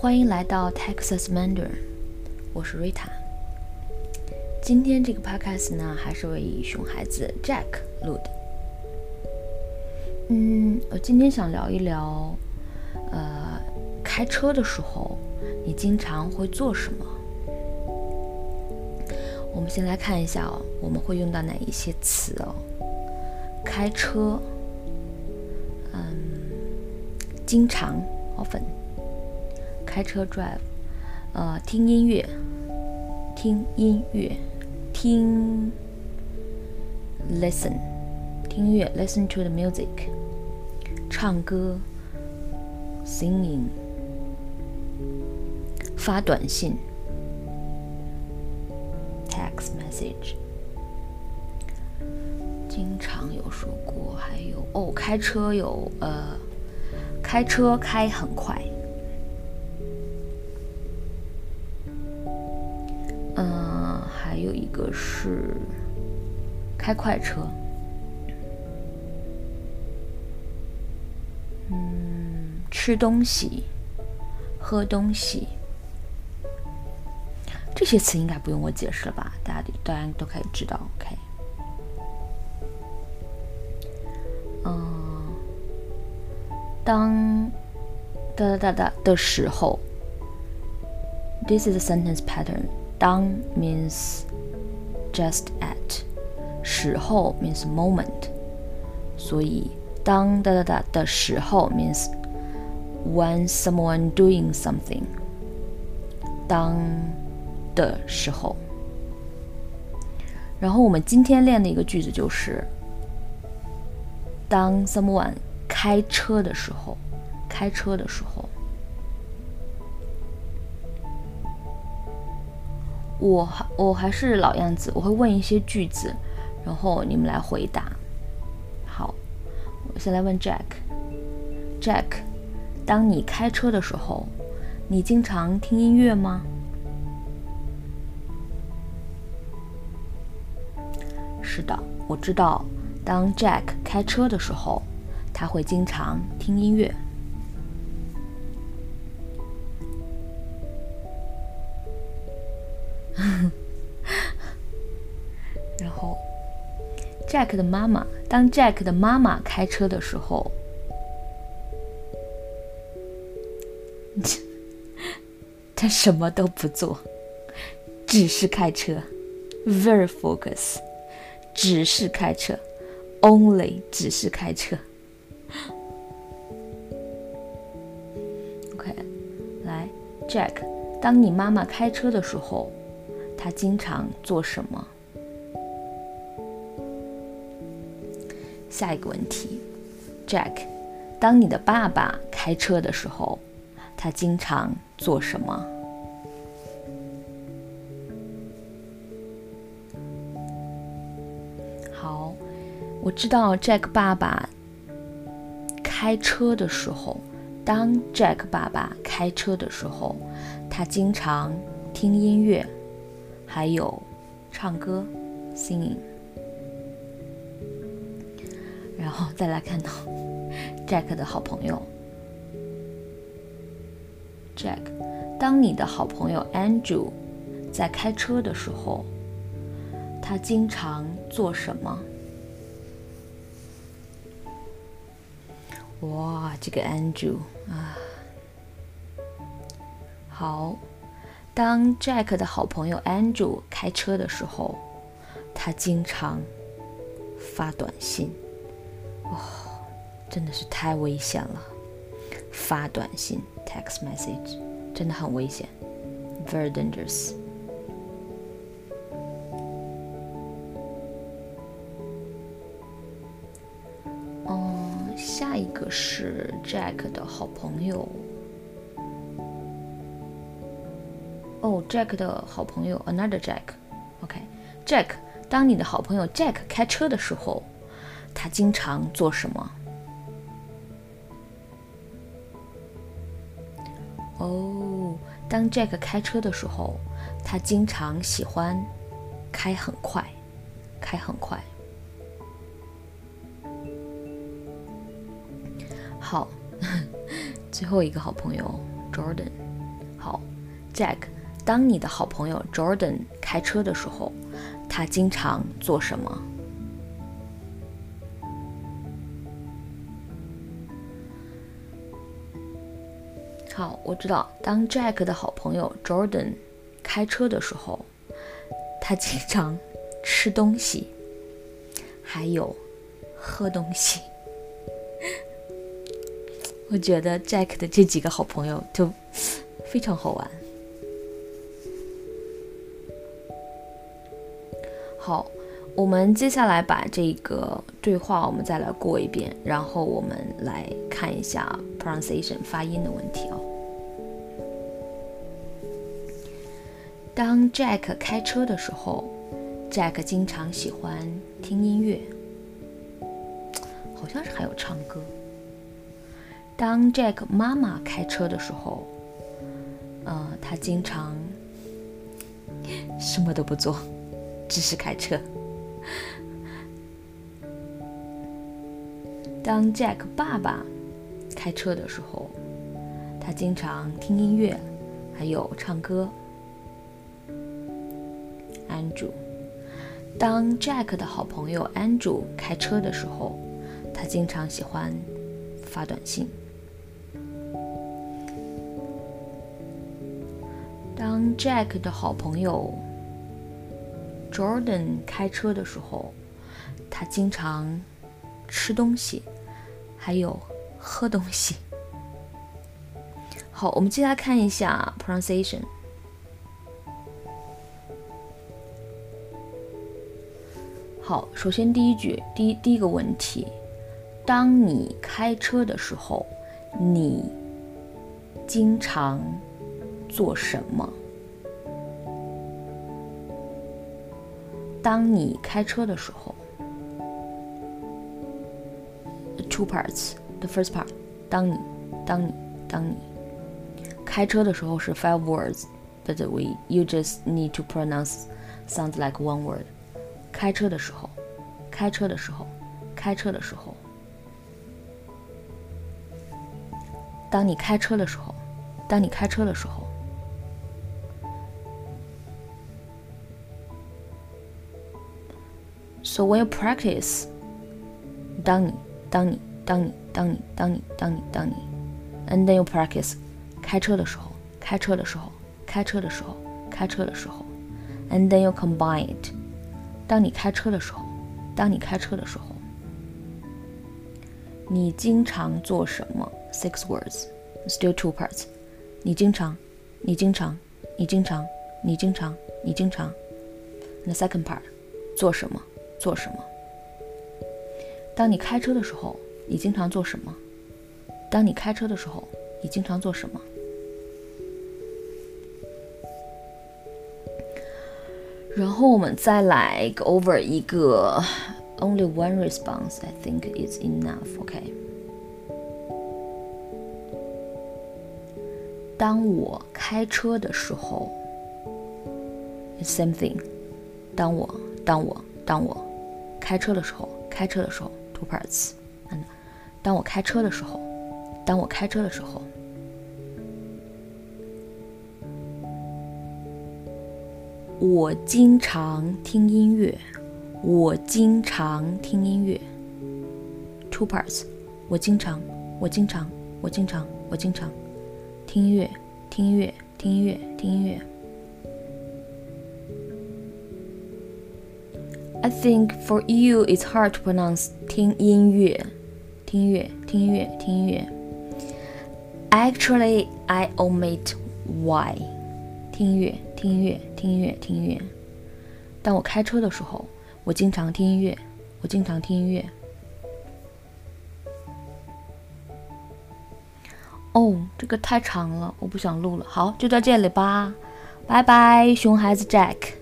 欢迎来到 Texas Mandarin，我是 Rita。今天这个 podcast 呢，还是为熊孩子 Jack 录的。嗯，我今天想聊一聊，呃，开车的时候你经常会做什么？我们先来看一下哦，我们会用到哪一些词哦？开车，嗯，经常，often。开车 drive，呃，听音乐，听音乐，听 listen，听音乐 listen to the music，唱歌 singing，发短信 text message，经常有说过，还有哦，开车有呃，开车开很快。有一个是开快车，嗯，吃东西、喝东西，这些词应该不用我解释了吧？大家大家都可以知道。OK，嗯，当哒哒哒哒的时候，This is a sentence pattern. 当 means just at，时候 means moment，所以当哒哒哒的时候 means when someone doing something。当的时候，然后我们今天练的一个句子就是当 someone 开车的时候，开车的时候。我我还是老样子，我会问一些句子，然后你们来回答。好，我先来问 Jack。Jack，当你开车的时候，你经常听音乐吗？是的，我知道。当 Jack 开车的时候，他会经常听音乐。，Jack 的妈妈，当 Jack 的妈妈开车的时候，他什么都不做，只是开车，very focus，只是开车，only 只是开车。OK，来，Jack，当你妈妈开车的时候。他经常做什么？下一个问题，Jack，当你的爸爸开车的时候，他经常做什么？好，我知道 Jack 爸爸开车的时候，当 Jack 爸爸开车的时候，他经常听音乐。还有唱歌，singing，然后再来看到 Jack 的好朋友 Jack，当你的好朋友 Andrew 在开车的时候，他经常做什么？哇，这个 Andrew 啊，好。当 Jack 的好朋友 Andrew 开车的时候，他经常发短信。哦，真的是太危险了！发短信 （text message） 真的很危险，very dangerous。嗯，下一个是 Jack 的好朋友。哦，Jack 的好朋友，another Jack，OK，Jack，当你的好朋友 Jack 开车的时候，他经常做什么？哦，当 Jack 开车的时候，他经常喜欢开很快，开很快。好，最后一个好朋友 Jordan。好 Jack，当你的好朋友 Jordan 开车的时候，他经常做什么？好，我知道，当 Jack 的好朋友 Jordan 开车的时候，他经常吃东西，还有喝东西。我觉得 Jack 的这几个好朋友就非常好玩。好，我们接下来把这个对话我们再来过一遍，然后我们来看一下 pronunciation 发音的问题哦。当 Jack 开车的时候，Jack 经常喜欢听音乐，好像是还有唱歌。当 Jack 妈妈开车的时候，呃，他经常什么都不做，只是开车。当 Jack 爸爸开车的时候，他经常听音乐，还有唱歌。Andrew，当 Jack 的好朋友 Andrew 开车的时候，他经常喜欢发短信。当 Jack 的好朋友 Jordan 开车的时候，他经常吃东西，还有喝东西。好，我们接下来看一下 pronunciation。好，首先第一句，第一第一个问题，当你开车的时候，你经常。做什么？当你开车的时候，two parts. The first part，当你，当你，当你开车的时候是 five words, but we you just need to pronounce sounds like one word. 开车的时候，开车的时候，开车的时候，当你开车的时候，当你开车的时候。So when you practice，当你当你当你当你当你当你当你，and then you practice，开车的时候，开车的时候，开车的时候，开车的时候，and then you combine it，当你开车的时候，当你开车的时候，你经常做什么？Six words，still two parts，你经常，你经常，你经常，你经常，你经常，the second part，做什么？做什么？当你开车的时候，你经常做什么？当你开车的时候，你经常做什么？然后我们再来 go over 一个 only one response. I think is enough. OK。当我开车的时候，same thing。当我，当我，当我。开车的时候，开车的时候，two parts。嗯，当我开车的时候，当我开车的时候， 我经常听音乐。我经常听音乐。two parts。我经常，我经常，我经常，我经常听音乐，听音乐，听音乐，听音乐。I think for you it's hard to pronounce 听音乐，听音乐，听音乐，听音乐。Actually, I omit y，听音乐，听音乐，听音乐，听音乐。当我开车的时候，我经常听音乐，我经常听音乐。哦，这个太长了，我不想录了。好，就到这里吧，拜拜，熊孩子 Jack。